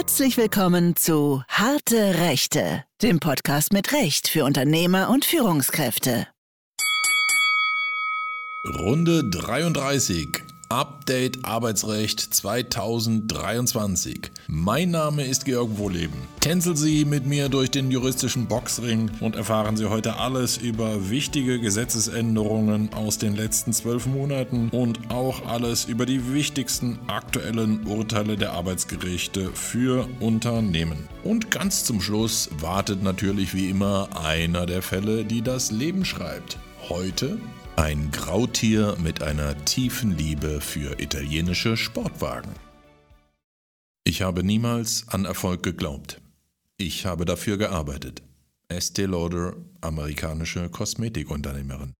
Herzlich willkommen zu Harte Rechte, dem Podcast mit Recht für Unternehmer und Führungskräfte. Runde 33. Update Arbeitsrecht 2023. Mein Name ist Georg Wohleben. Tänzeln Sie mit mir durch den juristischen Boxring und erfahren Sie heute alles über wichtige Gesetzesänderungen aus den letzten zwölf Monaten und auch alles über die wichtigsten aktuellen Urteile der Arbeitsgerichte für Unternehmen. Und ganz zum Schluss wartet natürlich wie immer einer der Fälle, die das Leben schreibt. Heute ein Grautier mit einer tiefen Liebe für italienische Sportwagen. Ich habe niemals an Erfolg geglaubt. Ich habe dafür gearbeitet. Estee Lauder, amerikanische Kosmetikunternehmerin.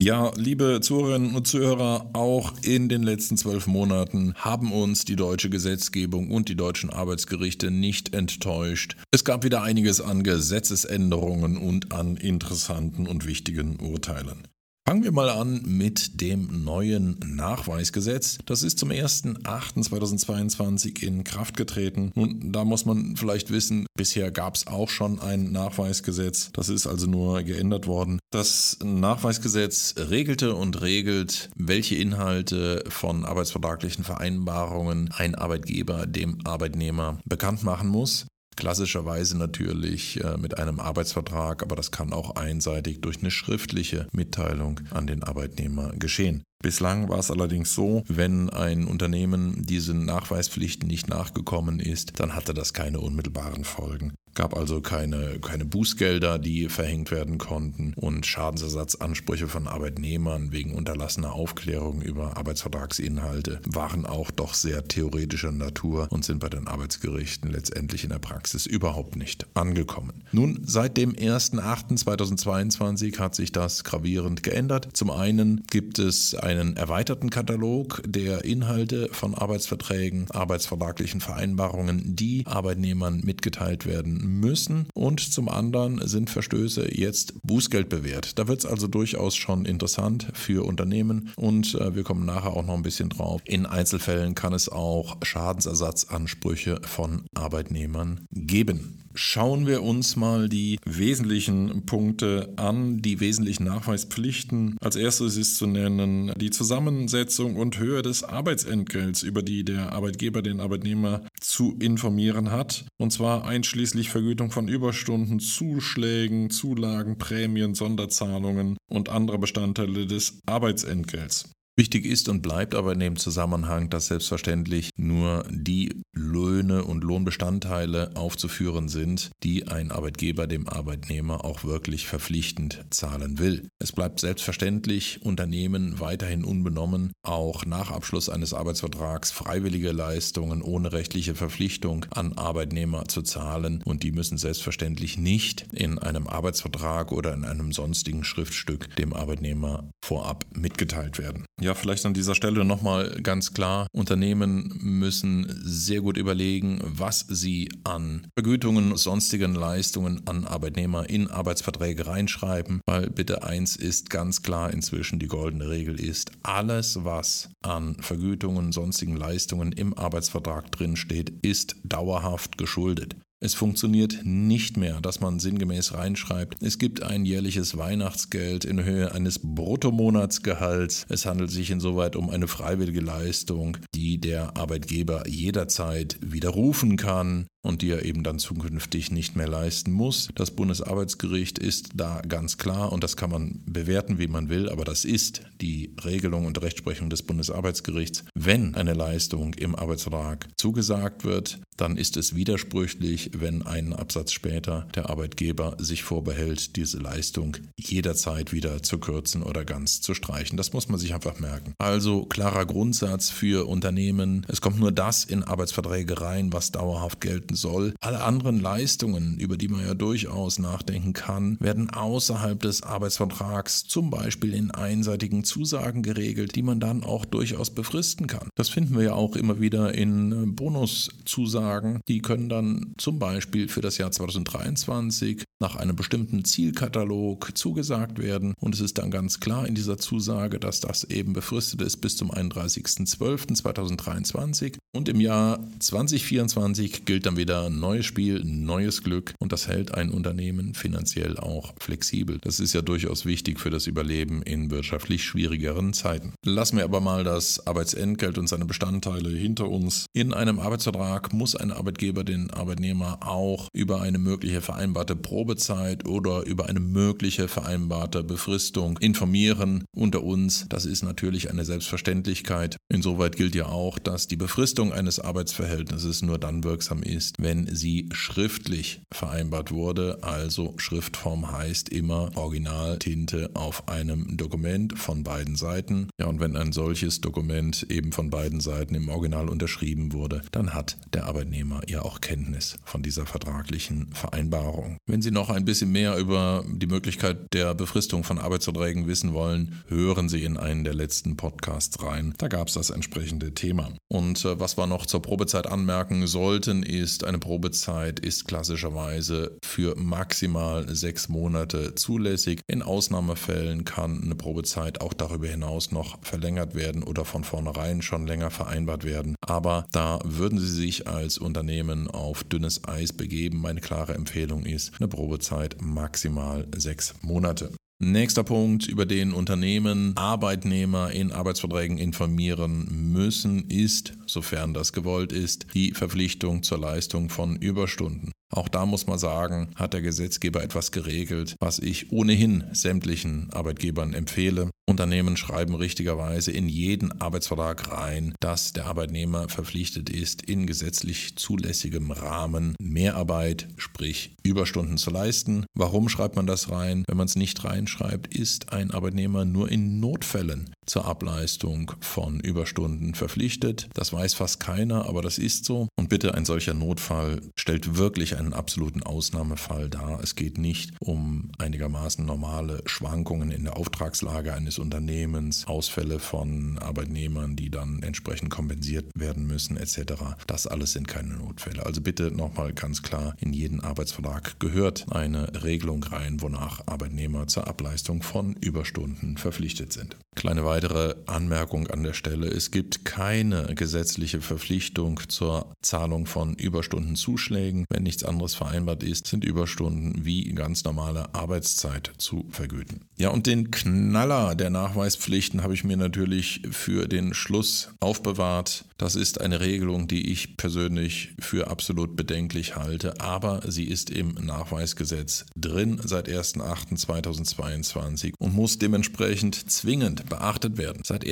Ja, liebe Zuhörerinnen und Zuhörer, auch in den letzten zwölf Monaten haben uns die deutsche Gesetzgebung und die deutschen Arbeitsgerichte nicht enttäuscht. Es gab wieder einiges an Gesetzesänderungen und an interessanten und wichtigen Urteilen. Fangen wir mal an mit dem neuen Nachweisgesetz. Das ist zum 1.8.2022 in Kraft getreten. Und da muss man vielleicht wissen, bisher gab es auch schon ein Nachweisgesetz. Das ist also nur geändert worden. Das Nachweisgesetz regelte und regelt, welche Inhalte von arbeitsvertraglichen Vereinbarungen ein Arbeitgeber dem Arbeitnehmer bekannt machen muss. Klassischerweise natürlich äh, mit einem Arbeitsvertrag, aber das kann auch einseitig durch eine schriftliche Mitteilung an den Arbeitnehmer geschehen. Bislang war es allerdings so, wenn ein Unternehmen diesen Nachweispflichten nicht nachgekommen ist, dann hatte das keine unmittelbaren Folgen gab also keine, keine Bußgelder, die verhängt werden konnten und Schadensersatzansprüche von Arbeitnehmern wegen unterlassener Aufklärung über Arbeitsvertragsinhalte waren auch doch sehr theoretischer Natur und sind bei den Arbeitsgerichten letztendlich in der Praxis überhaupt nicht angekommen. Nun, seit dem 1.8.2022 hat sich das gravierend geändert. Zum einen gibt es einen erweiterten Katalog der Inhalte von Arbeitsverträgen, arbeitsvertraglichen Vereinbarungen, die Arbeitnehmern mitgeteilt werden müssen und zum anderen sind Verstöße jetzt Bußgeld bewährt. Da wird es also durchaus schon interessant für Unternehmen und äh, wir kommen nachher auch noch ein bisschen drauf. In Einzelfällen kann es auch Schadensersatzansprüche von Arbeitnehmern geben. Schauen wir uns mal die wesentlichen Punkte an, die wesentlichen Nachweispflichten. Als erstes ist zu nennen die Zusammensetzung und Höhe des Arbeitsentgelts, über die der Arbeitgeber den Arbeitnehmer zu informieren hat. Und zwar einschließlich Vergütung von Überstunden, Zuschlägen, Zulagen, Prämien, Sonderzahlungen und andere Bestandteile des Arbeitsentgelts. Wichtig ist und bleibt aber in dem Zusammenhang, dass selbstverständlich nur die Löhne und Lohnbestandteile aufzuführen sind, die ein Arbeitgeber dem Arbeitnehmer auch wirklich verpflichtend zahlen will. Es bleibt selbstverständlich Unternehmen weiterhin unbenommen, auch nach Abschluss eines Arbeitsvertrags freiwillige Leistungen ohne rechtliche Verpflichtung an Arbeitnehmer zu zahlen und die müssen selbstverständlich nicht in einem Arbeitsvertrag oder in einem sonstigen Schriftstück dem Arbeitnehmer vorab mitgeteilt werden. Ja, vielleicht an dieser Stelle nochmal ganz klar, Unternehmen müssen sehr gut überlegen, was sie an Vergütungen, sonstigen Leistungen an Arbeitnehmer in Arbeitsverträge reinschreiben, weil bitte eins ist ganz klar inzwischen die goldene Regel ist, alles was an Vergütungen, sonstigen Leistungen im Arbeitsvertrag drin steht, ist dauerhaft geschuldet. Es funktioniert nicht mehr, dass man sinngemäß reinschreibt, es gibt ein jährliches Weihnachtsgeld in Höhe eines Bruttomonatsgehalts. Es handelt sich insoweit um eine freiwillige Leistung, die der Arbeitgeber jederzeit widerrufen kann und die er eben dann zukünftig nicht mehr leisten muss. Das Bundesarbeitsgericht ist da ganz klar und das kann man bewerten, wie man will, aber das ist die Regelung und Rechtsprechung des Bundesarbeitsgerichts. Wenn eine Leistung im Arbeitsvertrag zugesagt wird, dann ist es widersprüchlich, wenn einen Absatz später der Arbeitgeber sich vorbehält, diese Leistung jederzeit wieder zu kürzen oder ganz zu streichen. Das muss man sich einfach merken. Also klarer Grundsatz für Unternehmen. Es kommt nur das in Arbeitsverträge rein, was dauerhaft gelten soll. Alle anderen Leistungen, über die man ja durchaus nachdenken kann, werden außerhalb des Arbeitsvertrags zum Beispiel in einseitigen Zusagen geregelt, die man dann auch durchaus befristen kann. Das finden wir ja auch immer wieder in Bonuszusagen. Die können dann zum Beispiel für das Jahr 2023 nach einem bestimmten Zielkatalog zugesagt werden und es ist dann ganz klar in dieser Zusage, dass das eben befristet ist bis zum 31.12.2023 und im Jahr 2024 gilt dann wieder neues Spiel, neues Glück und das hält ein Unternehmen finanziell auch flexibel. Das ist ja durchaus wichtig für das Überleben in wirtschaftlich schwierigeren Zeiten. Lassen wir aber mal das Arbeitsentgelt und seine Bestandteile hinter uns. In einem Arbeitsvertrag muss ein Arbeitgeber den Arbeitnehmer auch über eine mögliche vereinbarte Probezeit oder über eine mögliche vereinbarte Befristung informieren. Unter uns, das ist natürlich eine Selbstverständlichkeit. Insoweit gilt ja auch, dass die Befristung eines Arbeitsverhältnisses nur dann wirksam ist, wenn sie schriftlich vereinbart wurde. Also Schriftform heißt immer Originaltinte auf einem Dokument von beiden Seiten. Ja, und wenn ein solches Dokument eben von beiden Seiten im Original unterschrieben wurde, dann hat der Arbeitnehmer ja auch Kenntnis von dieser vertraglichen Vereinbarung. Wenn Sie noch ein bisschen mehr über die Möglichkeit der Befristung von Arbeitsverträgen wissen wollen, hören Sie in einen der letzten Podcasts rein. Da gab es das entsprechende Thema. Und äh, was wir noch zur Probezeit anmerken sollten, ist, eine Probezeit ist klassischerweise für maximal sechs Monate zulässig. In Ausnahmefällen kann eine Probezeit auch darüber hinaus noch verlängert werden oder von vornherein schon länger vereinbart werden. Aber da würden Sie sich als Unternehmen auf dünnes Eis begeben. Meine klare Empfehlung ist eine Probezeit maximal sechs Monate. Nächster Punkt, über den Unternehmen Arbeitnehmer in Arbeitsverträgen informieren müssen, ist, sofern das gewollt ist, die Verpflichtung zur Leistung von Überstunden. Auch da muss man sagen, hat der Gesetzgeber etwas geregelt, was ich ohnehin sämtlichen Arbeitgebern empfehle. Unternehmen schreiben richtigerweise in jeden Arbeitsvertrag rein, dass der Arbeitnehmer verpflichtet ist, in gesetzlich zulässigem Rahmen Mehrarbeit, sprich Überstunden zu leisten. Warum schreibt man das rein? Wenn man es nicht reinschreibt, ist ein Arbeitnehmer nur in Notfällen zur Ableistung von Überstunden verpflichtet. Das weiß fast keiner, aber das ist so. Und bitte, ein solcher Notfall stellt wirklich einen absoluten Ausnahmefall dar. Es geht nicht um einigermaßen normale Schwankungen in der Auftragslage eines Unternehmens, Ausfälle von Arbeitnehmern, die dann entsprechend kompensiert werden müssen, etc. Das alles sind keine Notfälle. Also bitte nochmal ganz klar, in jeden Arbeitsvertrag gehört eine Regelung rein, wonach Arbeitnehmer zur Ableistung von Überstunden verpflichtet sind. Kleine weitere Anmerkung an der Stelle. Es gibt keine gesetzliche Verpflichtung zur Zahlung von Überstundenzuschlägen. Wenn nichts anderes vereinbart ist, sind Überstunden wie ganz normale Arbeitszeit zu vergüten. Ja, und den Knaller der Nachweispflichten habe ich mir natürlich für den Schluss aufbewahrt. Das ist eine Regelung, die ich persönlich für absolut bedenklich halte, aber sie ist im Nachweisgesetz drin seit 1.8.2022 und muss dementsprechend zwingend beachtet werden. Seit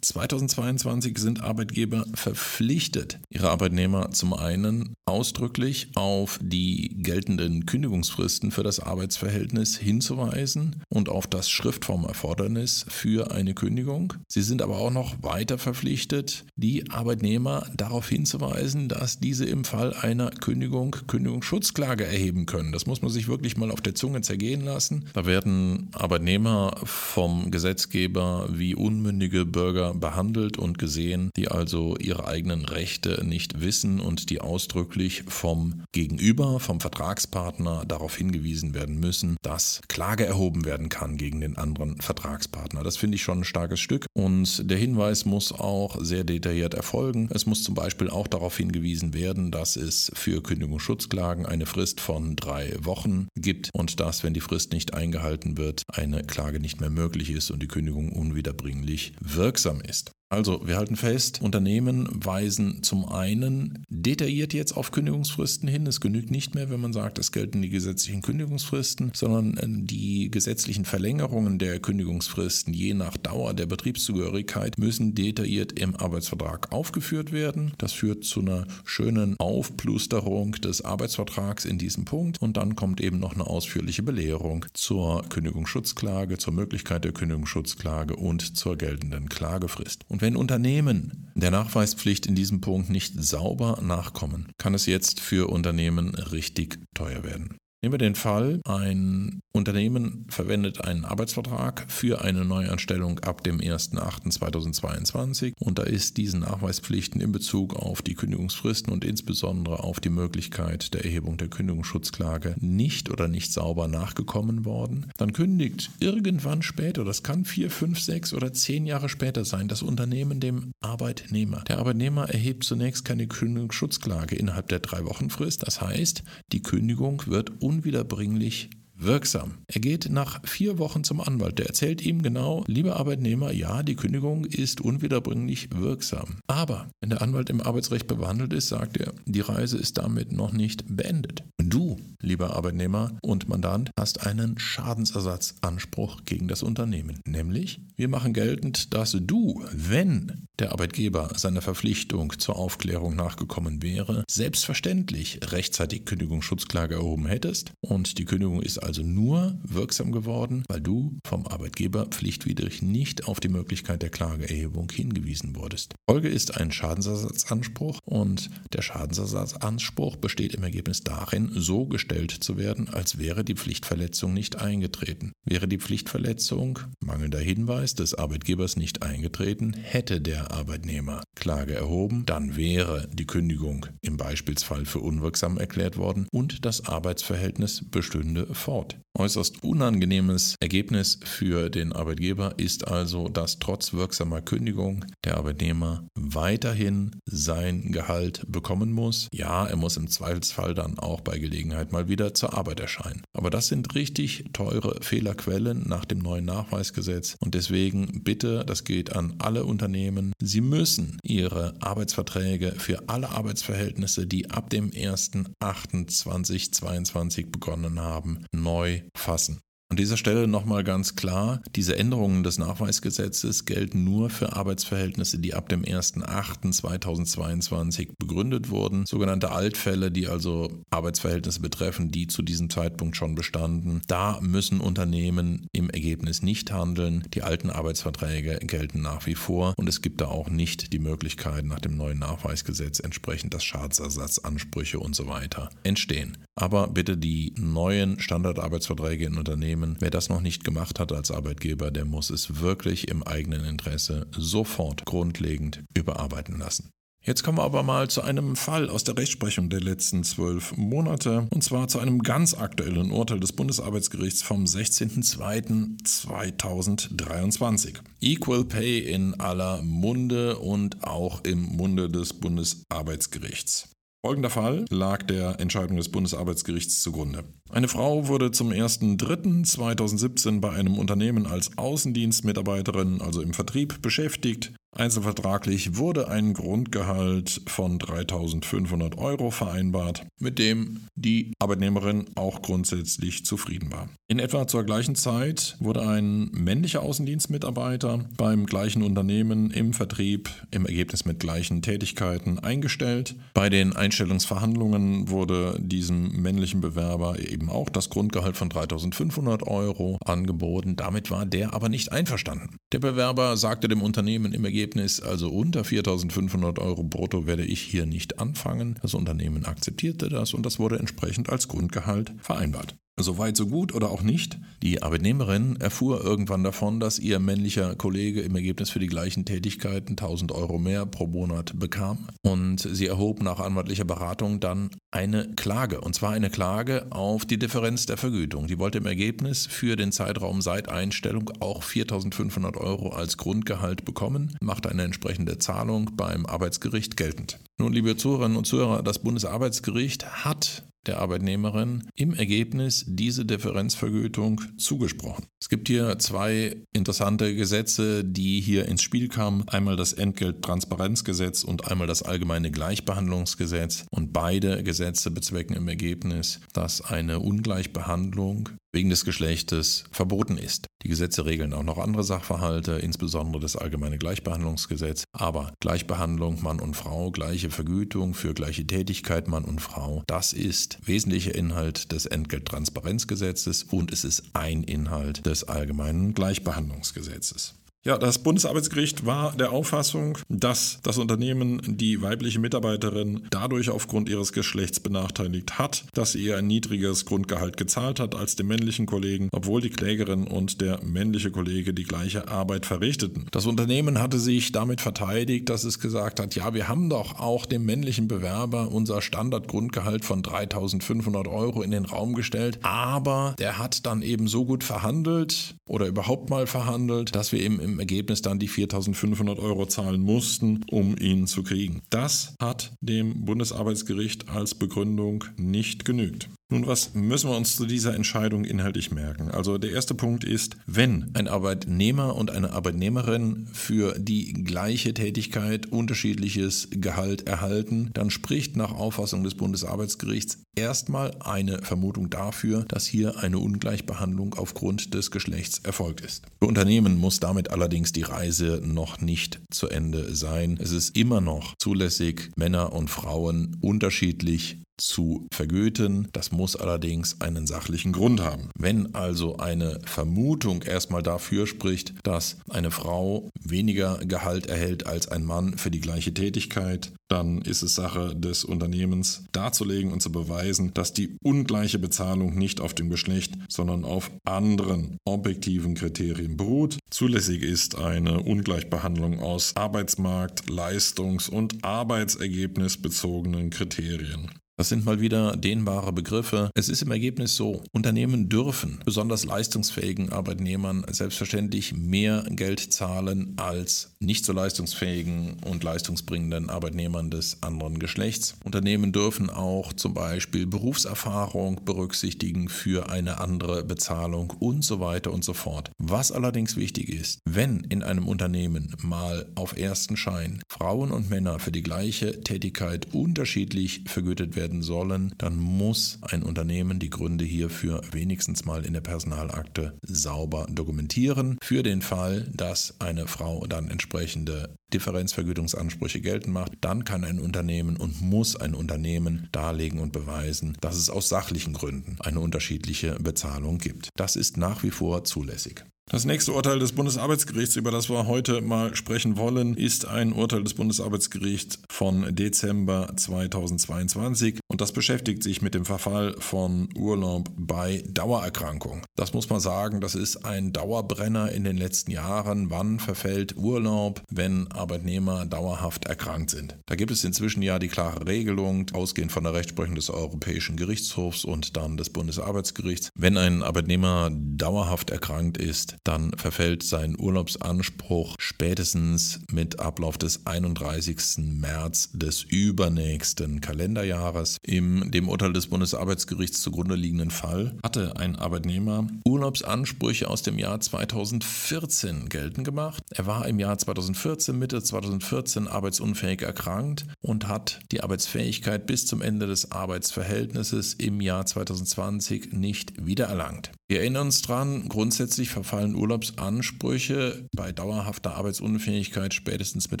1.8.2022 sind Arbeitgeber verpflichtet, ihre Arbeitnehmer zum einen ausdrücklich auf die geltenden Kündigungsfristen für das Arbeitsverhältnis hinzuweisen und auf das Schriftformerfordernis für eine Kündigung. Sie sind aber auch noch weiter verpflichtet, die Arbeitnehmer darauf hinzuweisen, dass diese im Fall einer Kündigung Kündigungsschutzklage erheben können. Das muss man sich wirklich mal auf der Zunge zergehen lassen. Da werden Arbeitnehmer vom Gesetz Gesetzgeber wie unmündige Bürger behandelt und gesehen, die also ihre eigenen Rechte nicht wissen und die ausdrücklich vom Gegenüber, vom Vertragspartner darauf hingewiesen werden müssen, dass Klage erhoben werden kann gegen den anderen Vertragspartner. Das finde ich schon ein starkes Stück und der Hinweis muss auch sehr detailliert erfolgen. Es muss zum Beispiel auch darauf hingewiesen werden, dass es für Kündigungsschutzklagen eine Frist von drei Wochen gibt und dass, wenn die Frist nicht eingehalten wird, eine Klage nicht mehr möglich ist und die Kündigung unwiederbringlich wirksam ist. Also, wir halten fest, Unternehmen weisen zum einen detailliert jetzt auf Kündigungsfristen hin. Es genügt nicht mehr, wenn man sagt, es gelten die gesetzlichen Kündigungsfristen, sondern äh, die gesetzlichen Verlängerungen der Kündigungsfristen je nach Dauer der Betriebszugehörigkeit müssen detailliert im Arbeitsvertrag aufgeführt werden. Das führt zu einer schönen Aufplusterung des Arbeitsvertrags in diesem Punkt und dann kommt eben noch eine ausführliche Belehrung zur Kündigungsschutzklage, zur Möglichkeit der Kündigungsschutzklage und zur geltenden Klagefrist. Und Und wenn Unternehmen der Nachweispflicht in diesem Punkt nicht sauber nachkommen, kann es jetzt für Unternehmen richtig teuer werden. Nehmen wir den Fall, ein Unternehmen verwendet einen Arbeitsvertrag für eine Neuanstellung ab dem 01.08.2022 und da ist diesen Nachweispflichten in Bezug auf die Kündigungsfristen und insbesondere auf die Möglichkeit der Erhebung der Kündigungsschutzklage nicht oder nicht sauber nachgekommen worden. Dann kündigt irgendwann später, das kann vier, fünf, sechs oder zehn Jahre später sein, das Unternehmen dem Arbeitnehmer. Der Arbeitnehmer erhebt zunächst keine Kündigungsschutzklage innerhalb der drei Wochen Frist. Das heißt, die Kündigung wird unwiederbringlich wirksam. Er geht nach vier Wochen zum Anwalt. Der erzählt ihm genau, lieber Arbeitnehmer, ja, die Kündigung ist unwiederbringlich wirksam. Aber wenn der Anwalt im Arbeitsrecht bewandelt ist, sagt er, die Reise ist damit noch nicht beendet. Du, lieber Arbeitnehmer und Mandant, hast einen Schadensersatzanspruch gegen das Unternehmen. Nämlich, wir machen geltend, dass du, wenn der Arbeitgeber seiner Verpflichtung zur Aufklärung nachgekommen wäre, selbstverständlich rechtzeitig Kündigungsschutzklage erhoben hättest und die Kündigung ist also nur wirksam geworden, weil du vom Arbeitgeber pflichtwidrig nicht auf die Möglichkeit der Klageerhebung hingewiesen wurdest. Folge ist ein Schadensersatzanspruch und der Schadensersatzanspruch besteht im Ergebnis darin, so gestellt zu werden, als wäre die Pflichtverletzung nicht eingetreten. Wäre die Pflichtverletzung mangelnder Hinweis des Arbeitgebers nicht eingetreten, hätte der Arbeitnehmer Klage erhoben, dann wäre die Kündigung im Beispielsfall für unwirksam erklärt worden und das Arbeitsverhältnis bestünde fort. Äußerst unangenehmes Ergebnis für den Arbeitgeber ist also, dass trotz wirksamer Kündigung der Arbeitnehmer weiterhin sein Gehalt bekommen muss. Ja, er muss im Zweifelsfall dann auch bei Gelegenheit mal wieder zur Arbeit erscheinen. Aber das sind richtig teure Fehlerquellen nach dem neuen Nachweisgesetz und deswegen bitte, das geht an alle Unternehmen, sie müssen ihre Arbeitsverträge für alle Arbeitsverhältnisse, die ab dem 1.8.2022 begonnen haben, neu fassen. An dieser Stelle nochmal ganz klar, diese Änderungen des Nachweisgesetzes gelten nur für Arbeitsverhältnisse, die ab dem 01.08.2022 begründet wurden. Sogenannte Altfälle, die also Arbeitsverhältnisse betreffen, die zu diesem Zeitpunkt schon bestanden. Da müssen Unternehmen im Ergebnis nicht handeln. Die alten Arbeitsverträge gelten nach wie vor und es gibt da auch nicht die Möglichkeit, nach dem neuen Nachweisgesetz entsprechend, dass Schadensersatzansprüche und so weiter entstehen. Aber bitte die neuen Standardarbeitsverträge in Unternehmen, wer das noch nicht gemacht hat als Arbeitgeber, der muss es wirklich im eigenen Interesse sofort grundlegend überarbeiten lassen. Jetzt kommen wir aber mal zu einem Fall aus der Rechtsprechung der letzten zwölf Monate, und zwar zu einem ganz aktuellen Urteil des Bundesarbeitsgerichts vom 16.02.2023. Equal Pay in aller Munde und auch im Munde des Bundesarbeitsgerichts. Folgender Fall lag der Entscheidung des Bundesarbeitsgerichts zugrunde. Eine Frau wurde zum 1.3.2017 bei einem Unternehmen als Außendienstmitarbeiterin, also im Vertrieb, beschäftigt. Einzelvertraglich wurde ein Grundgehalt von 3.500 Euro vereinbart, mit dem die Arbeitnehmerin auch grundsätzlich zufrieden war. In etwa zur gleichen Zeit wurde ein männlicher Außendienstmitarbeiter beim gleichen Unternehmen im Vertrieb im Ergebnis mit gleichen Tätigkeiten eingestellt. Bei den Einstellungsverhandlungen wurde diesem männlichen Bewerber eben auch das Grundgehalt von 3.500 Euro angeboten. Damit war der aber nicht einverstanden. Der Bewerber sagte dem Unternehmen im Ergebnis, Ergebnis, also unter 4.500 Euro brutto werde ich hier nicht anfangen. Das Unternehmen akzeptierte das und das wurde entsprechend als Grundgehalt vereinbart. So weit, so gut oder auch nicht. Die Arbeitnehmerin erfuhr irgendwann davon, dass ihr männlicher Kollege im Ergebnis für die gleichen Tätigkeiten 1000 Euro mehr pro Monat bekam. Und sie erhob nach anwaltlicher Beratung dann eine Klage. Und zwar eine Klage auf die Differenz der Vergütung. Die wollte im Ergebnis für den Zeitraum seit Einstellung auch 4500 Euro als Grundgehalt bekommen, machte eine entsprechende Zahlung beim Arbeitsgericht geltend. Nun, liebe Zuhörerinnen und Zuhörer, das Bundesarbeitsgericht hat der Arbeitnehmerin im Ergebnis diese Differenzvergütung zugesprochen. Es gibt hier zwei interessante Gesetze, die hier ins Spiel kamen. Einmal das Entgelttransparenzgesetz und einmal das allgemeine Gleichbehandlungsgesetz. Und beide Gesetze bezwecken im Ergebnis, dass eine Ungleichbehandlung wegen des Geschlechtes verboten ist. Die Gesetze regeln auch noch andere Sachverhalte, insbesondere das allgemeine Gleichbehandlungsgesetz. Aber Gleichbehandlung Mann und Frau, gleiche Vergütung für gleiche Tätigkeit Mann und Frau, das ist wesentlicher Inhalt des Entgelttransparenzgesetzes und es ist ein Inhalt des allgemeinen Gleichbehandlungsgesetzes. Ja, das Bundesarbeitsgericht war der Auffassung, dass das Unternehmen die weibliche Mitarbeiterin dadurch aufgrund ihres Geschlechts benachteiligt hat, dass sie ihr ein niedrigeres Grundgehalt gezahlt hat als dem männlichen Kollegen, obwohl die Klägerin und der männliche Kollege die gleiche Arbeit verrichteten. Das Unternehmen hatte sich damit verteidigt, dass es gesagt hat, ja, wir haben doch auch dem männlichen Bewerber unser Standardgrundgehalt von 3500 Euro in den Raum gestellt, aber der hat dann eben so gut verhandelt oder überhaupt mal verhandelt, dass wir eben im Ergebnis dann die 4.500 Euro zahlen mussten, um ihn zu kriegen. Das hat dem Bundesarbeitsgericht als Begründung nicht genügt. Nun, was müssen wir uns zu dieser Entscheidung inhaltlich merken? Also der erste Punkt ist, wenn ein Arbeitnehmer und eine Arbeitnehmerin für die gleiche Tätigkeit unterschiedliches Gehalt erhalten, dann spricht nach Auffassung des Bundesarbeitsgerichts erstmal eine Vermutung dafür, dass hier eine Ungleichbehandlung aufgrund des Geschlechts erfolgt ist. Für Unternehmen muss damit allerdings die Reise noch nicht zu Ende sein. Es ist immer noch zulässig, Männer und Frauen unterschiedlich zu vergüten. Das muss allerdings einen sachlichen Grund haben. Wenn also eine Vermutung erstmal dafür spricht, dass eine Frau weniger Gehalt erhält als ein Mann für die gleiche Tätigkeit, dann ist es Sache des Unternehmens darzulegen und zu beweisen, dass die ungleiche Bezahlung nicht auf dem Geschlecht, sondern auf anderen objektiven Kriterien beruht. Zulässig ist eine Ungleichbehandlung aus Arbeitsmarkt, Leistungs- und Arbeitsergebnisbezogenen Kriterien. Das sind mal wieder dehnbare Begriffe. Es ist im Ergebnis so, Unternehmen dürfen besonders leistungsfähigen Arbeitnehmern selbstverständlich mehr Geld zahlen als nicht so leistungsfähigen und leistungsbringenden Arbeitnehmern des anderen Geschlechts. Unternehmen dürfen auch zum Beispiel Berufserfahrung berücksichtigen für eine andere Bezahlung und so weiter und so fort. Was allerdings wichtig ist, wenn in einem Unternehmen mal auf ersten Schein Frauen und Männer für die gleiche Tätigkeit unterschiedlich vergütet werden, werden sollen, dann muss ein Unternehmen die Gründe hierfür wenigstens mal in der Personalakte sauber dokumentieren. Für den Fall, dass eine Frau dann entsprechende Differenzvergütungsansprüche geltend macht, dann kann ein Unternehmen und muss ein Unternehmen darlegen und beweisen, dass es aus sachlichen Gründen eine unterschiedliche Bezahlung gibt. Das ist nach wie vor zulässig. Das nächste Urteil des Bundesarbeitsgerichts, über das wir heute mal sprechen wollen, ist ein Urteil des Bundesarbeitsgerichts von Dezember 2022 und das beschäftigt sich mit dem Verfall von Urlaub bei Dauererkrankung. Das muss man sagen, das ist ein Dauerbrenner in den letzten Jahren. Wann verfällt Urlaub, wenn Arbeitnehmer dauerhaft erkrankt sind? Da gibt es inzwischen ja die klare Regelung, ausgehend von der Rechtsprechung des Europäischen Gerichtshofs und dann des Bundesarbeitsgerichts. Wenn ein Arbeitnehmer dauerhaft erkrankt ist, dann verfällt sein Urlaubsanspruch spätestens mit Ablauf des 31. März des übernächsten Kalenderjahres. Im dem Urteil des Bundesarbeitsgerichts zugrunde liegenden Fall hatte ein Arbeitnehmer Urlaubsansprüche aus dem Jahr 2014 geltend gemacht. Er war im Jahr 2014, Mitte 2014 arbeitsunfähig erkrankt und hat die Arbeitsfähigkeit bis zum Ende des Arbeitsverhältnisses im Jahr 2020 nicht wiedererlangt. Wir erinnern uns dran, grundsätzlich verfallen Urlaubsansprüche bei dauerhafter Arbeitsunfähigkeit spätestens mit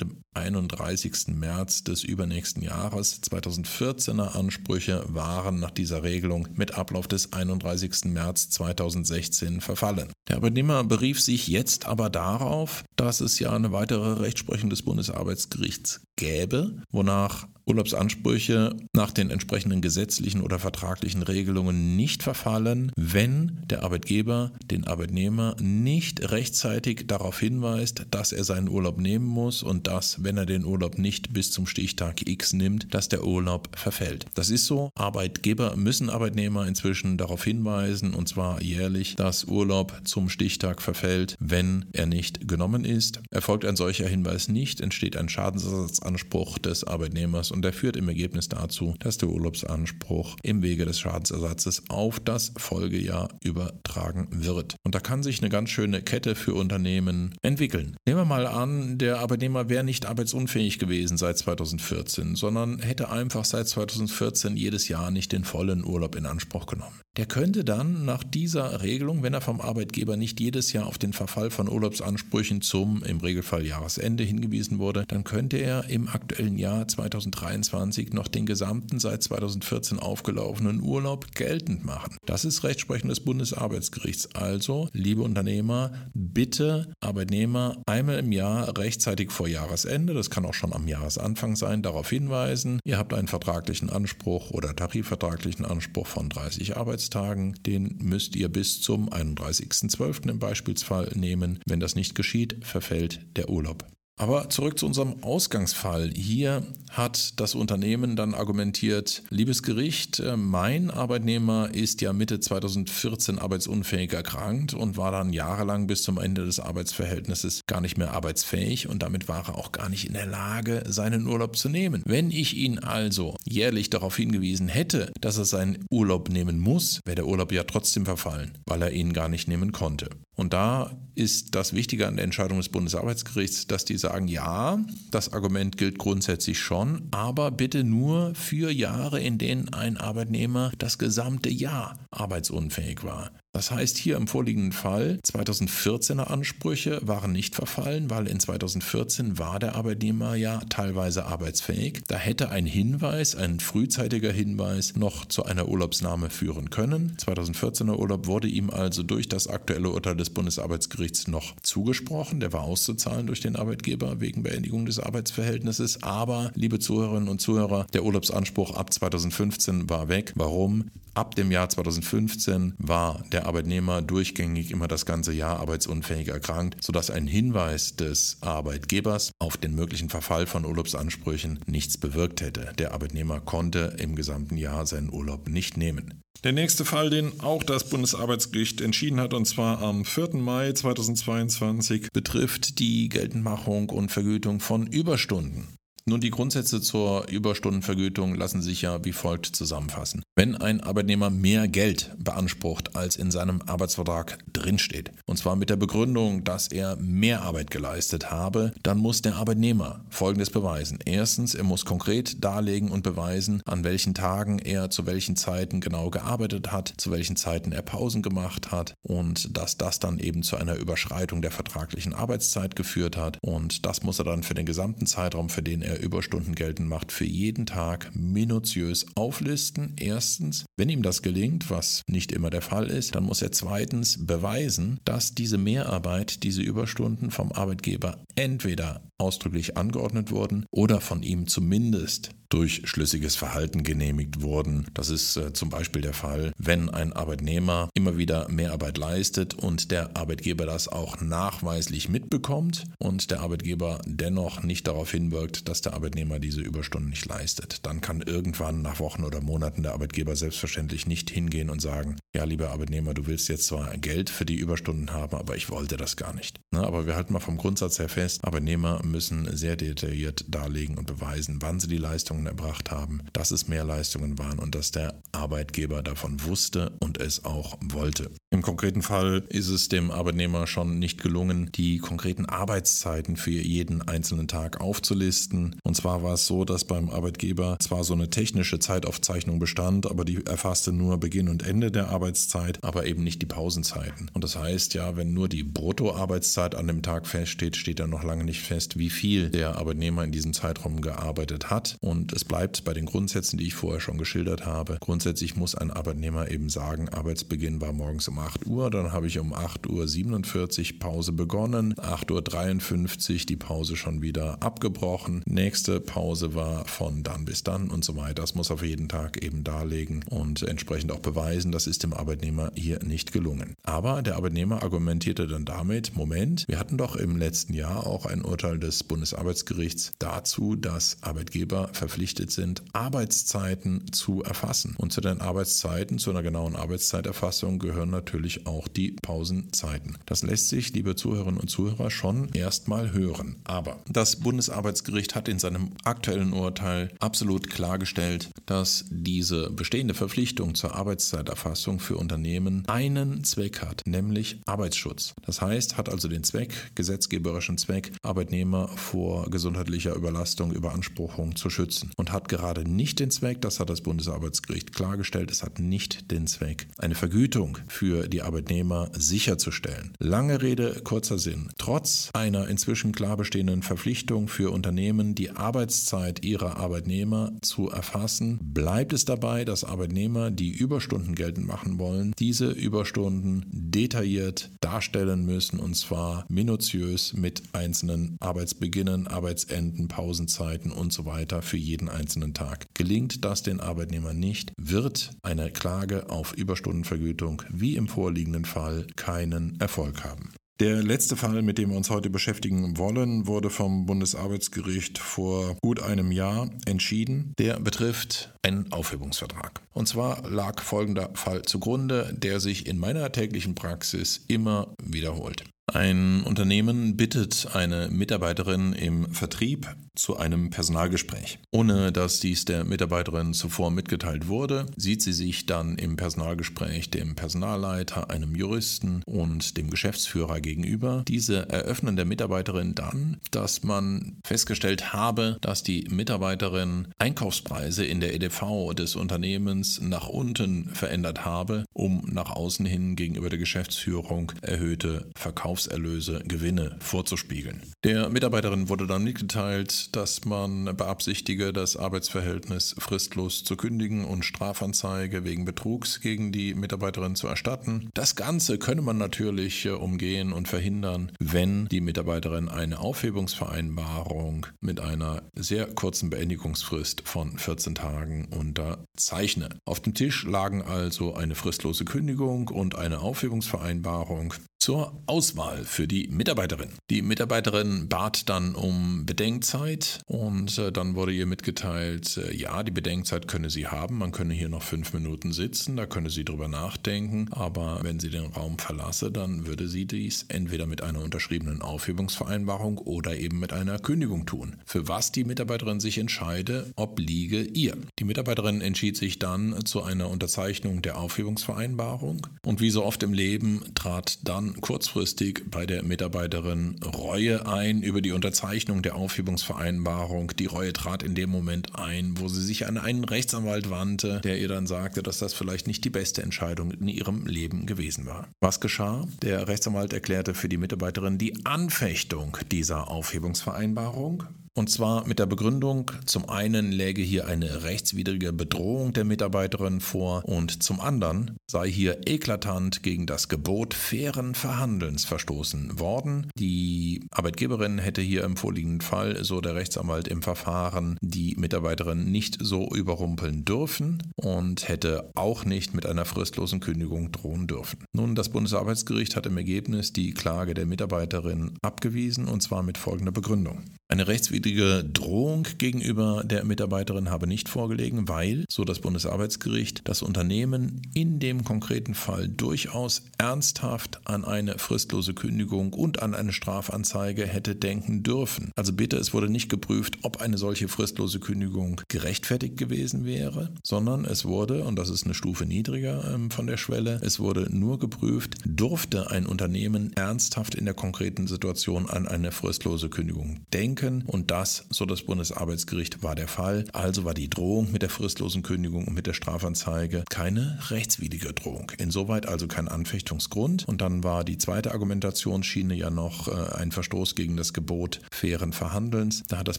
dem 31. März des übernächsten Jahres. 2014er Ansprüche waren nach dieser Regelung mit Ablauf des 31. März 2016 verfallen. Der Arbeitnehmer berief sich jetzt aber darauf, dass es ja eine weitere Rechtsprechung des Bundesarbeitsgerichts gäbe, wonach Urlaubsansprüche nach den entsprechenden gesetzlichen oder vertraglichen Regelungen nicht verfallen, wenn der Arbeitgeber den Arbeitnehmer nicht rechtzeitig darauf hinweist, dass er seinen Urlaub nehmen muss und dass, wenn er den Urlaub nicht bis zum Stichtag X nimmt, dass der Urlaub verfällt. Das ist so. Arbeitgeber müssen Arbeitnehmer inzwischen darauf hinweisen, und zwar jährlich, dass Urlaub zum Stichtag verfällt, wenn er nicht genommen ist. Erfolgt ein solcher Hinweis nicht, entsteht ein Schadensersatzanspruch des Arbeitnehmers und der führt im Ergebnis dazu, dass der Urlaubsanspruch im Wege des Schadensersatzes auf das Folgejahr übertragen wird. Und da kann sich eine ganz schöne Kette für Unternehmen entwickeln. Nehmen wir mal an, der Arbeitnehmer wäre nicht arbeitsunfähig gewesen seit 2014, sondern hätte einfach seit 2014 jedes Jahr nicht den vollen Urlaub in Anspruch genommen. Der könnte dann nach dieser Regelung, wenn er vom Arbeitgeber nicht jedes Jahr auf den Verfall von Urlaubsansprüchen zum im Regelfall Jahresende hingewiesen wurde, dann könnte er im aktuellen Jahr 2023 noch den gesamten seit 2014 aufgelaufenen Urlaub geltend machen. Das ist Rechtsprechung des Bundesarbeitsgerichts. Also, liebe Unternehmer, bitte Arbeitnehmer einmal im Jahr rechtzeitig vor Jahresende, das kann auch schon am Jahresanfang sein, darauf hinweisen, ihr habt einen vertraglichen Anspruch oder tarifvertraglichen Anspruch von 30 Arbeitstagen, den müsst ihr bis zum 31.12. im Beispielsfall nehmen. Wenn das nicht geschieht, verfällt der Urlaub. Aber zurück zu unserem Ausgangsfall. Hier hat das Unternehmen dann argumentiert, liebes Gericht, äh, mein Arbeitnehmer ist ja Mitte 2014 arbeitsunfähig erkrankt und war dann jahrelang bis zum Ende des Arbeitsverhältnisses gar nicht mehr arbeitsfähig und damit war er auch gar nicht in der Lage, seinen Urlaub zu nehmen. Wenn ich ihn also jährlich darauf hingewiesen hätte, dass er seinen Urlaub nehmen muss, wäre der Urlaub ja trotzdem verfallen, weil er ihn gar nicht nehmen konnte. Und da ist das Wichtige an der Entscheidung des Bundesarbeitsgerichts, dass die sagen, ja, das Argument gilt grundsätzlich schon, aber bitte nur für Jahre, in denen ein Arbeitnehmer das gesamte Jahr arbeitsunfähig war. Das heißt, hier im vorliegenden Fall 2014er Ansprüche waren nicht verfallen, weil in 2014 war der Arbeitnehmer ja teilweise arbeitsfähig. Da hätte ein Hinweis, ein frühzeitiger Hinweis noch zu einer Urlaubsnahme führen können. 2014er Urlaub wurde ihm also durch das aktuelle Urteil des Bundesarbeitsgerichts noch zugesprochen. Der war auszuzahlen durch den Arbeitgeber wegen Beendigung des Arbeitsverhältnisses. Aber, liebe Zuhörerinnen und Zuhörer, der Urlaubsanspruch ab 2015 war weg. Warum? Ab dem Jahr 2015 war der Arbeitnehmer durchgängig immer das ganze Jahr arbeitsunfähig erkrankt, sodass ein Hinweis des Arbeitgebers auf den möglichen Verfall von Urlaubsansprüchen nichts bewirkt hätte. Der Arbeitnehmer konnte im gesamten Jahr seinen Urlaub nicht nehmen. Der nächste Fall, den auch das Bundesarbeitsgericht entschieden hat, und zwar am 4. Mai 2022, betrifft die Geltendmachung und Vergütung von Überstunden. Nun, die Grundsätze zur Überstundenvergütung lassen sich ja wie folgt zusammenfassen. Wenn ein Arbeitnehmer mehr Geld beansprucht, als in seinem Arbeitsvertrag drinsteht, und zwar mit der Begründung, dass er mehr Arbeit geleistet habe, dann muss der Arbeitnehmer Folgendes beweisen. Erstens, er muss konkret darlegen und beweisen, an welchen Tagen er zu welchen Zeiten genau gearbeitet hat, zu welchen Zeiten er Pausen gemacht hat und dass das dann eben zu einer Überschreitung der vertraglichen Arbeitszeit geführt hat. Und das muss er dann für den gesamten Zeitraum, für den er Überstunden geltend macht, für jeden Tag minutiös auflisten. Erstens, wenn ihm das gelingt, was nicht immer der Fall ist, dann muss er zweitens beweisen, dass diese Mehrarbeit, diese Überstunden vom Arbeitgeber entweder ausdrücklich angeordnet wurden oder von ihm zumindest durch schlüssiges Verhalten genehmigt wurden. Das ist äh, zum Beispiel der Fall, wenn ein Arbeitnehmer immer wieder Mehrarbeit leistet und der Arbeitgeber das auch nachweislich mitbekommt und der Arbeitgeber dennoch nicht darauf hinwirkt, dass der Arbeitnehmer diese Überstunden nicht leistet. Dann kann irgendwann nach Wochen oder Monaten der Arbeitgeber selbstverständlich nicht hingehen und sagen, ja, lieber Arbeitnehmer, du willst jetzt zwar Geld für die Überstunden haben, aber ich wollte das gar nicht. Na, aber wir halten mal vom Grundsatz her fest, Arbeitnehmer müssen sehr detailliert darlegen und beweisen, wann sie die Leistung Leistungen erbracht haben, dass es mehr Leistungen waren und dass der Arbeitgeber davon wusste und es auch wollte. Im konkreten Fall ist es dem Arbeitnehmer schon nicht gelungen, die konkreten Arbeitszeiten für jeden einzelnen Tag aufzulisten. Und zwar war es so, dass beim Arbeitgeber zwar so eine technische Zeitaufzeichnung bestand, aber die erfasste nur Beginn und Ende der Arbeitszeit, aber eben nicht die Pausenzeiten. Und das heißt ja, wenn nur die Bruttoarbeitszeit an dem Tag feststeht, steht dann noch lange nicht fest, wie viel der Arbeitnehmer in diesem Zeitraum gearbeitet hat. Und es bleibt bei den Grundsätzen, die ich vorher schon geschildert habe. Grundsätzlich muss ein Arbeitnehmer eben sagen, Arbeitsbeginn war morgens um 8 Uhr, dann habe ich um 8.47 Uhr Pause begonnen, 8.53 Uhr die Pause schon wieder abgebrochen, nächste Pause war von dann bis dann und so weiter. Das muss auf jeden Tag eben darlegen und entsprechend auch beweisen, das ist dem Arbeitnehmer hier nicht gelungen. Aber der Arbeitnehmer argumentierte dann damit, Moment, wir hatten doch im letzten Jahr auch ein Urteil des Bundesarbeitsgerichts dazu, dass Arbeitgeber verpflichtet verpflichtet sind, Arbeitszeiten zu erfassen. Und zu den Arbeitszeiten, zu einer genauen Arbeitszeiterfassung gehören natürlich natürlich auch die Pausenzeiten. Das lässt sich, liebe Zuhörerinnen und Zuhörer, schon erstmal hören. Aber das Bundesarbeitsgericht hat in seinem aktuellen Urteil absolut klargestellt, dass diese bestehende Verpflichtung zur Arbeitszeiterfassung für Unternehmen einen Zweck hat, nämlich Arbeitsschutz. Das heißt, hat also den Zweck, gesetzgeberischen Zweck, Arbeitnehmer vor gesundheitlicher Überlastung, Überanspruchung zu schützen und hat gerade nicht den Zweck, das hat das Bundesarbeitsgericht klargestellt, es hat nicht den Zweck, eine Vergütung für die Arbeitnehmer sicherzustellen. Lange Rede, kurzer Sinn. Trotz einer inzwischen klar bestehenden Verpflichtung für Unternehmen, die Arbeitszeit ihrer Arbeitnehmer zu erfassen, bleibt es dabei, dass Arbeitnehmer, die Überstunden geltend machen wollen, diese Überstunden detailliert darstellen müssen und zwar minutiös mit einzelnen Arbeitsbeginnen, Arbeitsenden, Pausenzeiten und so weiter für jeden einzelnen Tag. Gelingt das den Arbeitnehmern nicht, wird eine Klage auf Überstundenvergütung wie im vorliegenden Fall keinen Erfolg haben. Der letzte Fall, mit dem wir uns heute beschäftigen wollen, wurde vom Bundesarbeitsgericht vor gut einem Jahr entschieden. Der betrifft einen Aufhebungsvertrag. Und zwar lag folgender Fall zugrunde, der sich in meiner täglichen Praxis immer wiederholt. Ein Unternehmen bittet eine Mitarbeiterin im Vertrieb zu einem Personalgespräch. Ohne dass dies der Mitarbeiterin zuvor mitgeteilt wurde, sieht sie sich dann im Personalgespräch dem Personalleiter, einem Juristen und dem Geschäftsführer gegenüber. Diese eröffnen der Mitarbeiterin dann, dass man festgestellt habe, dass die Mitarbeiterin Einkaufspreise in der EDV des Unternehmens nach unten verändert habe, um nach außen hin gegenüber der Geschäftsführung erhöhte Verkaufs Verkaufserlöse, Gewinne vorzuspiegeln. Der Mitarbeiterin wurde dann mitgeteilt, dass man beabsichtige, das Arbeitsverhältnis fristlos zu kündigen und Strafanzeige wegen Betrugs gegen die Mitarbeiterin zu erstatten. Das Ganze könne man natürlich äh, umgehen und verhindern, wenn die Mitarbeiterin eine Aufhebungsvereinbarung mit einer sehr kurzen Beendigungsfrist von 14 Tagen unterzeichne. Auf dem Tisch lagen also eine fristlose Kündigung und eine Aufhebungsvereinbarung zur Auswahl für die Mitarbeiterin. Die Mitarbeiterin bat dann um Bedenkzeit und äh, dann wurde ihr mitgeteilt, äh, ja, die Bedenkzeit könne sie haben, man könne hier noch fünf Minuten sitzen, da könne sie drüber nachdenken, aber wenn sie den Raum verlasse, dann würde sie dies entweder mit einer unterschriebenen Aufhebungsvereinbarung oder eben mit einer Kündigung tun. Für was die Mitarbeiterin sich entscheide, obliege ihr. Die Mitarbeiterin entschied sich dann zu einer Unterzeichnung der Aufhebungsvereinbarung und wie so oft im Leben trat dann kurzfristig bei der Mitarbeiterin Reue ein über die Unterzeichnung der Aufhebungsvereinbarung. Die Reue trat in dem Moment ein, wo sie sich an einen Rechtsanwalt wandte, der ihr dann sagte, dass das vielleicht nicht die beste Entscheidung in ihrem Leben gewesen war. Was geschah? Der Rechtsanwalt erklärte für die Mitarbeiterin die Anfechtung dieser Aufhebungsvereinbarung und zwar mit der Begründung, zum einen läge hier eine rechtswidrige Bedrohung der Mitarbeiterin vor und zum anderen sei hier eklatant gegen das Gebot fairen Verhandelns verstoßen worden. Die Arbeitgeberin hätte hier im vorliegenden Fall, so der Rechtsanwalt im Verfahren, die Mitarbeiterin nicht so überrumpeln dürfen und hätte auch nicht mit einer fristlosen Kündigung drohen dürfen. Nun, das Bundesarbeitsgericht hat im Ergebnis die Klage der Mitarbeiterin abgewiesen und zwar mit folgender Begründung. Eine rechtswidrige Drohung gegenüber der Mitarbeiterin habe nicht vorgelegen, weil, so das Bundesarbeitsgericht, das Unternehmen in dem konkreten Fall durchaus ernsthaft an eine fristlose Kündigung und an eine Strafanzeige hätte denken dürfen. Also bitte, es wurde nicht geprüft, ob eine solche fristlose Kündigung gerechtfertigt gewesen wäre, sondern es wurde, und das ist eine Stufe niedriger ähm, von der Schwelle, es wurde nur geprüft, durfte ein Unternehmen ernsthaft in der konkreten Situation an eine fristlose Kündigung denken denken. Und das, so das Bundesarbeitsgericht, war der Fall. Also war die Drohung mit der fristlosen Kündigung und mit der Strafanzeige keine rechtswidrige Drohung. Insoweit also kein Anfechtungsgrund. Und dann war die zweite Argumentationsschiene ja noch äh, ein Verstoß gegen das Gebot fairen Verhandelns. Da hat das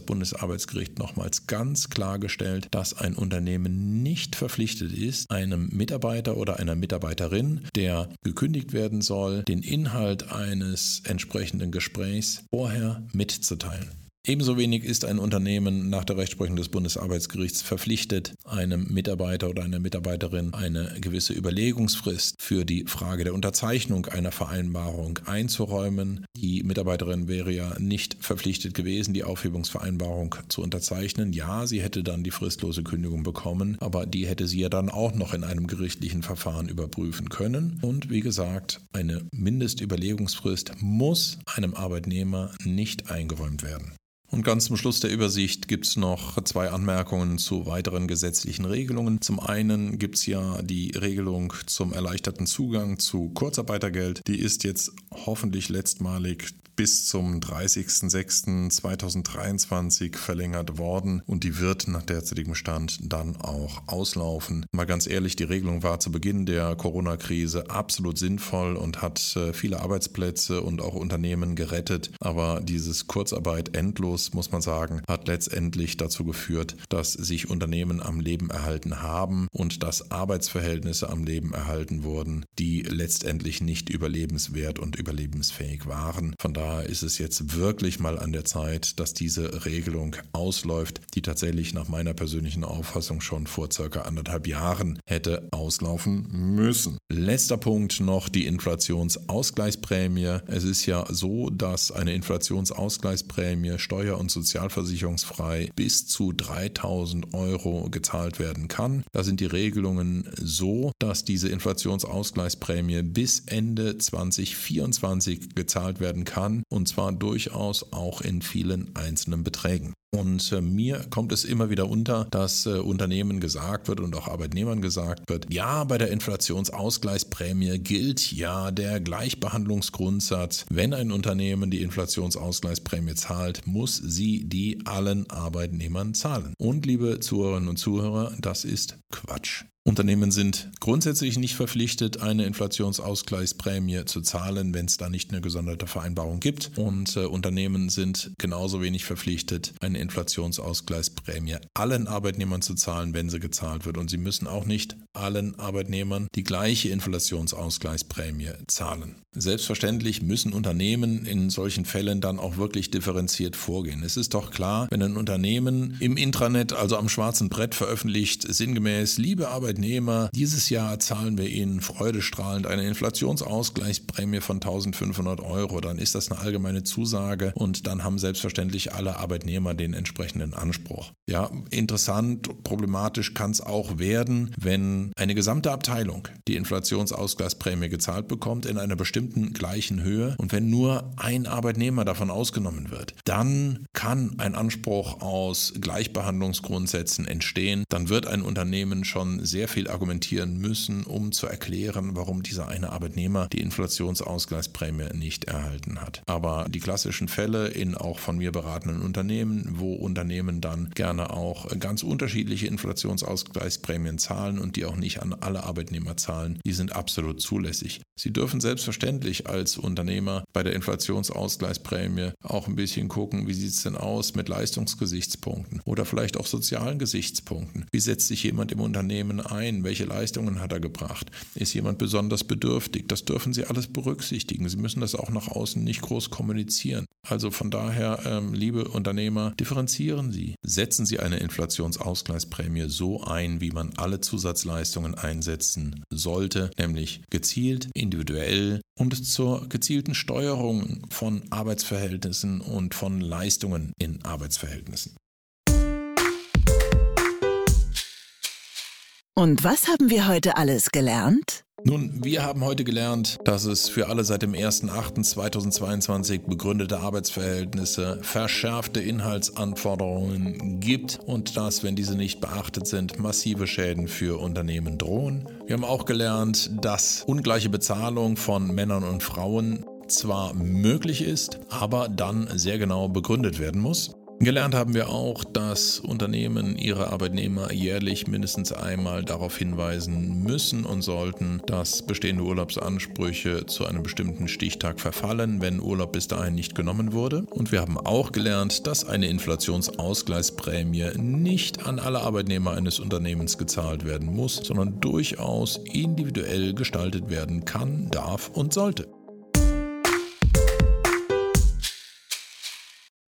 Bundesarbeitsgericht nochmals ganz klargestellt, dass ein Unternehmen nicht verpflichtet ist, einem Mitarbeiter oder einer Mitarbeiterin, der gekündigt werden soll, den Inhalt eines entsprechenden Gesprächs vorher mitzuteilen. Ebenso wenig ist ein Unternehmen nach der Rechtsprechung des Bundesarbeitsgerichts verpflichtet, einem Mitarbeiter oder einer Mitarbeiterin eine gewisse Überlegungsfrist für die Frage der Unterzeichnung einer Vereinbarung einzuräumen. Die Mitarbeiterin wäre ja nicht verpflichtet gewesen, die Aufhebungsvereinbarung zu unterzeichnen. Ja, sie hätte dann die fristlose Kündigung bekommen, aber die hätte sie ja dann auch noch in einem gerichtlichen Verfahren überprüfen können. Und wie gesagt, eine Mindestüberlegungsfrist muss einem Arbeitnehmer nicht eingeräumt werden. Und ganz zum Schluss der Übersicht gibt es noch zwei Anmerkungen zu weiteren gesetzlichen Regelungen. Zum einen gibt es ja die Regelung zum erleichterten Zugang zu Kurzarbeitergeld. Die ist jetzt hoffentlich letztmalig bis zum 30.06.2023 verlängert worden und die wird nach derzeitigem Stand dann auch auslaufen. Mal ganz ehrlich, die Regelung war zu Beginn der Corona-Krise absolut sinnvoll und hat äh, viele Arbeitsplätze und auch Unternehmen gerettet, aber dieses Kurzarbeit endlos, muss man sagen, hat letztendlich dazu geführt, dass sich Unternehmen am Leben erhalten haben und dass Arbeitsverhältnisse am Leben erhalten wurden, die letztendlich nicht überlebenswert und überlebensfähig waren. Von daher da ist es jetzt wirklich mal an der Zeit, dass diese Regelung ausläuft, die tatsächlich nach meiner persönlichen Auffassung schon vor circa anderthalb Jahren hätte auslaufen müssen. Letzter Punkt noch die Inflationsausgleichsprämie. Es ist ja so, dass eine Inflationsausgleichsprämie steuer- und sozialversicherungsfrei bis zu 3000 Euro gezahlt werden kann. Da sind die Regelungen so, dass diese Inflationsausgleichsprämie bis Ende 2024 gezahlt werden kann und zwar durchaus auch in vielen einzelnen Beträgen. Und äh, mir kommt es immer wieder unter, dass äh, Unternehmen gesagt wird und auch Arbeitnehmern gesagt wird, ja, bei der Inflationsausgleichsprämie gilt ja der Gleichbehandlungsgrundsatz. Wenn ein Unternehmen die Inflationsausgleichsprämie zahlt, muss sie die allen Arbeitnehmern zahlen. Und liebe Zuhörerinnen und Zuhörer, das ist Quatsch. Unternehmen sind grundsätzlich nicht verpflichtet, eine Inflationsausgleichsprämie zu zahlen, wenn es da nicht eine gesonderte Vereinbarung gibt. Und äh, Unternehmen sind genauso wenig verpflichtet, eine Inflationsausgleichsprämie allen Arbeitnehmern zu zahlen, wenn sie gezahlt wird. Und sie müssen auch nicht allen Arbeitnehmern die gleiche Inflationsausgleichsprämie zahlen. Selbstverständlich müssen Unternehmen in solchen Fällen dann auch wirklich differenziert vorgehen. Es ist doch klar, wenn ein Unternehmen im Intranet, also am schwarzen Brett veröffentlicht, sinngemäß, liebe Arbeitnehmer, dieses Jahr zahlen wir Ihnen freudestrahlend eine Inflationsausgleichsprämie von 1500 Euro, dann ist das eine allgemeine Zusage und dann haben selbstverständlich alle Arbeitnehmer den entsprechenden Anspruch. Ja, interessant, problematisch kann es auch werden, wenn eine gesamte Abteilung die Inflationsausgleichsprämie gezahlt bekommt in einer bestimmten gleichen Höhe und wenn nur ein Arbeitnehmer davon ausgenommen wird, dann kann ein Anspruch aus Gleichbehandlungsgrundsätzen entstehen. Dann wird ein Unternehmen schon sehr viel argumentieren müssen, um zu erklären, warum dieser eine Arbeitnehmer die Inflationsausgleichsprämie nicht erhalten hat. Aber die klassischen Fälle in auch von mir beratenden Unternehmen, wo Unternehmen dann gerne auch ganz unterschiedliche Inflationsausgleichsprämien zahlen und die auch auch nicht an alle Arbeitnehmer zahlen, die sind absolut zulässig. Sie dürfen selbstverständlich als Unternehmer bei der Inflationsausgleichsprämie auch ein bisschen gucken, wie sieht es denn aus mit Leistungsgesichtspunkten oder vielleicht auch sozialen Gesichtspunkten. Wie setzt sich jemand im Unternehmen ein? Welche Leistungen hat er gebracht? Ist jemand besonders bedürftig? Das dürfen Sie alles berücksichtigen. Sie müssen das auch nach außen nicht groß kommunizieren. Also von daher, ähm, liebe Unternehmer, differenzieren Sie. Setzen Sie eine Inflationsausgleichsprämie so ein, wie man alle Zusatzleistungen einsetzen sollte, nämlich gezielt, individuell und zur gezielten Steuerung von Arbeitsverhältnissen und von Leistungen in Arbeitsverhältnissen. Und was haben wir heute alles gelernt? Nun, wir haben heute gelernt, dass es für alle seit dem 1.8.2022 begründete Arbeitsverhältnisse verschärfte Inhaltsanforderungen gibt und dass, wenn diese nicht beachtet sind, massive Schäden für Unternehmen drohen. Wir haben auch gelernt, dass ungleiche Bezahlung von Männern und Frauen zwar möglich ist, aber dann sehr genau begründet werden muss. Gelernt haben wir auch, dass Unternehmen ihre Arbeitnehmer jährlich mindestens einmal darauf hinweisen müssen und sollten, dass bestehende Urlaubsansprüche zu einem bestimmten Stichtag verfallen, wenn Urlaub bis dahin nicht genommen wurde. Und wir haben auch gelernt, dass eine Inflationsausgleichsprämie nicht an alle Arbeitnehmer eines Unternehmens gezahlt werden muss, sondern durchaus individuell gestaltet werden kann, darf und sollte.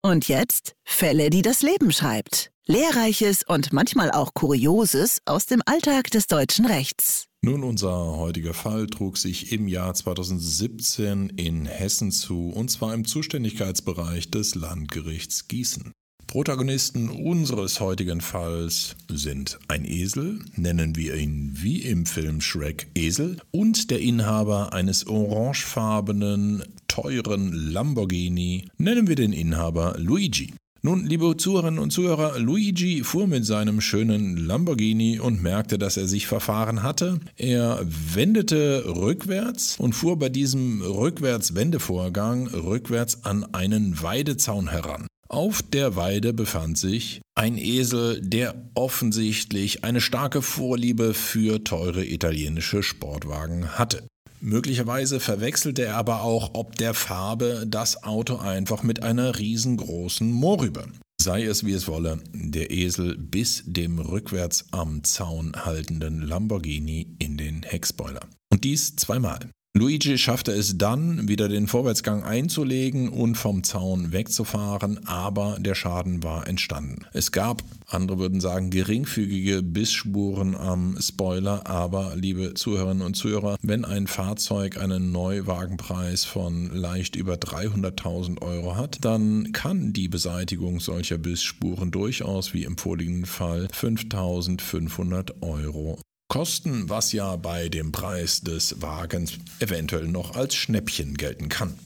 Und jetzt Fälle, die das Leben schreibt. Lehrreiches und manchmal auch Kurioses aus dem Alltag des deutschen Rechts. Nun, unser heutiger Fall trug sich im Jahr 2017 in Hessen zu, und zwar im Zuständigkeitsbereich des Landgerichts Gießen. Protagonisten unseres heutigen Falls sind ein Esel, nennen wir ihn wie im Film Shrek Esel, und der Inhaber eines orangefarbenen, teuren Lamborghini, nennen wir den Inhaber Luigi. Nun, liebe Zuhörerinnen und Zuhörer, Luigi fuhr mit seinem schönen Lamborghini und merkte, dass er sich verfahren hatte. Er wendete rückwärts und fuhr bei diesem Rückwärtswendevorgang rückwärts an einen Weidezaun heran. Auf der Weide befand sich ein Esel, der offensichtlich eine starke Vorliebe für teure italienische Sportwagen hatte. Möglicherweise verwechselte er aber auch ob der Farbe das Auto einfach mit einer riesengroßen Mohrrübe. Sei es wie es wolle, der Esel biss dem rückwärts am Zaun haltenden Lamborghini in den Heckspoiler. Und dies zweimal. Luigi schaffte es dann, wieder den Vorwärtsgang einzulegen und vom Zaun wegzufahren, aber der Schaden war entstanden. Es gab, andere würden sagen, geringfügige Bissspuren am Spoiler, aber liebe Zuhörerinnen und Zuhörer, wenn ein Fahrzeug einen Neuwagenpreis von leicht über 300.000 Euro hat, dann kann die Beseitigung solcher Bissspuren durchaus, wie im vorliegenden Fall, 5.500 Euro kosten, was ja bei dem Preis des Wagens eventuell noch als Schnäppchen gelten kann.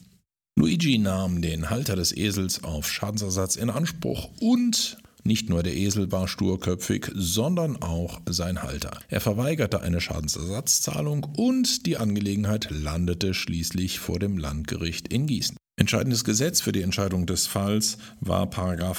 Luigi nahm den Halter des Esels auf Schadensersatz in Anspruch und nicht nur der Esel war sturköpfig, sondern auch sein Halter. Er verweigerte eine Schadensersatzzahlung und die Angelegenheit landete schließlich vor dem Landgericht in Gießen. Entscheidendes Gesetz für die Entscheidung des Falls war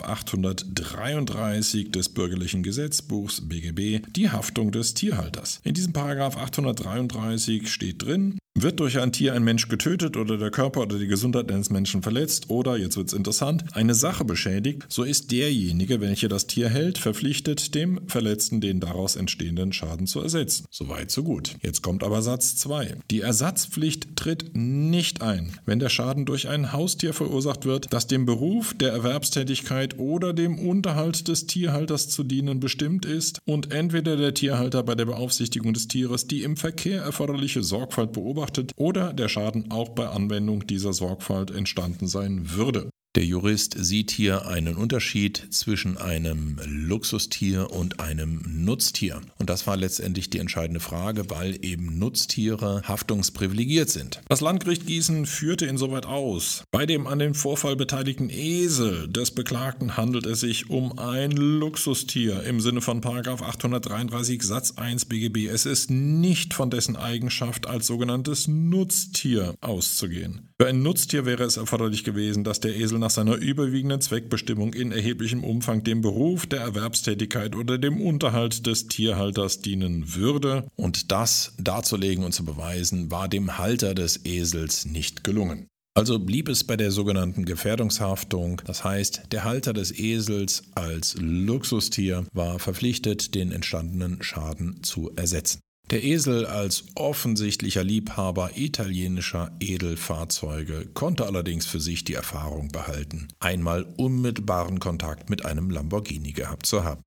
833 des bürgerlichen Gesetzbuchs BGB, die Haftung des Tierhalters. In diesem 833 steht drin, wird durch ein Tier ein Mensch getötet oder der Körper oder die Gesundheit eines Menschen verletzt oder, jetzt wird es interessant, eine Sache beschädigt, so ist derjenige, welcher das Tier hält, verpflichtet, dem Verletzten den daraus entstehenden Schaden zu ersetzen. Soweit, so gut. Jetzt kommt aber Satz 2. Die Ersatzpflicht tritt nicht ein, wenn der Schaden durch ein Haustier verursacht wird, das dem Beruf, der Erwerbstätigkeit oder dem Unterhalt des Tierhalters zu dienen bestimmt ist und entweder der Tierhalter bei der Beaufsichtigung des Tieres die im Verkehr erforderliche Sorgfalt beobachtet, beobachtet oder der Schaden auch bei Anwendung dieser Sorgfalt entstanden sein würde. Der Jurist sieht hier einen Unterschied zwischen einem Luxustier und einem Nutztier. Und das war letztendlich die entscheidende Frage, weil eben Nutztiere haftungsprivilegiert sind. Das Landgericht Gießen führte insoweit aus. Bei dem an dem Vorfall beteiligten Esel des Beklagten handelt es sich um ein Luxustier im Sinne von 833 Satz 1 BGB. Es ist nicht von dessen Eigenschaft als sogenanntes Nutztier auszugehen. Für ein Nutztier wäre es erforderlich gewesen, dass der Esel nach seiner überwiegenden Zweckbestimmung in erheblichem Umfang dem Beruf, der Erwerbstätigkeit oder dem Unterhalt des Tierhalters dienen würde. Und das darzulegen und zu beweisen, war dem Halter des Esels nicht gelungen. Also blieb es bei der sogenannten Gefährdungshaftung, das heißt, der Halter des Esels als Luxustier war verpflichtet, den entstandenen Schaden zu ersetzen. Der Esel als offensichtlicher Liebhaber italienischer Edelfahrzeuge konnte allerdings für sich die Erfahrung behalten, einmal unmittelbaren Kontakt mit einem Lamborghini gehabt zu haben.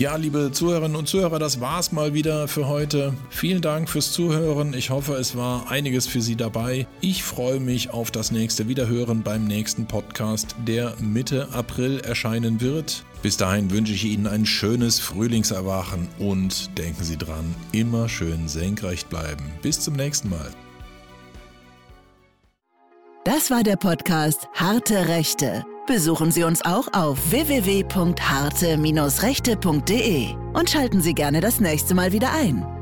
Ja, liebe Zuhörerinnen und Zuhörer, das war's mal wieder für heute. Vielen Dank fürs Zuhören. Ich hoffe, es war einiges für Sie dabei. Ich freue mich auf das nächste Wiederhören beim nächsten Podcast, der Mitte April erscheinen wird. Bis dahin wünsche ich Ihnen ein schönes Frühlingserwachen und denken Sie dran, immer schön senkrecht bleiben. Bis zum nächsten Mal. Das war der Podcast Harte Rechte. Besuchen Sie uns auch auf www.harte-rechte.de und schalten Sie gerne das nächste Mal wieder ein.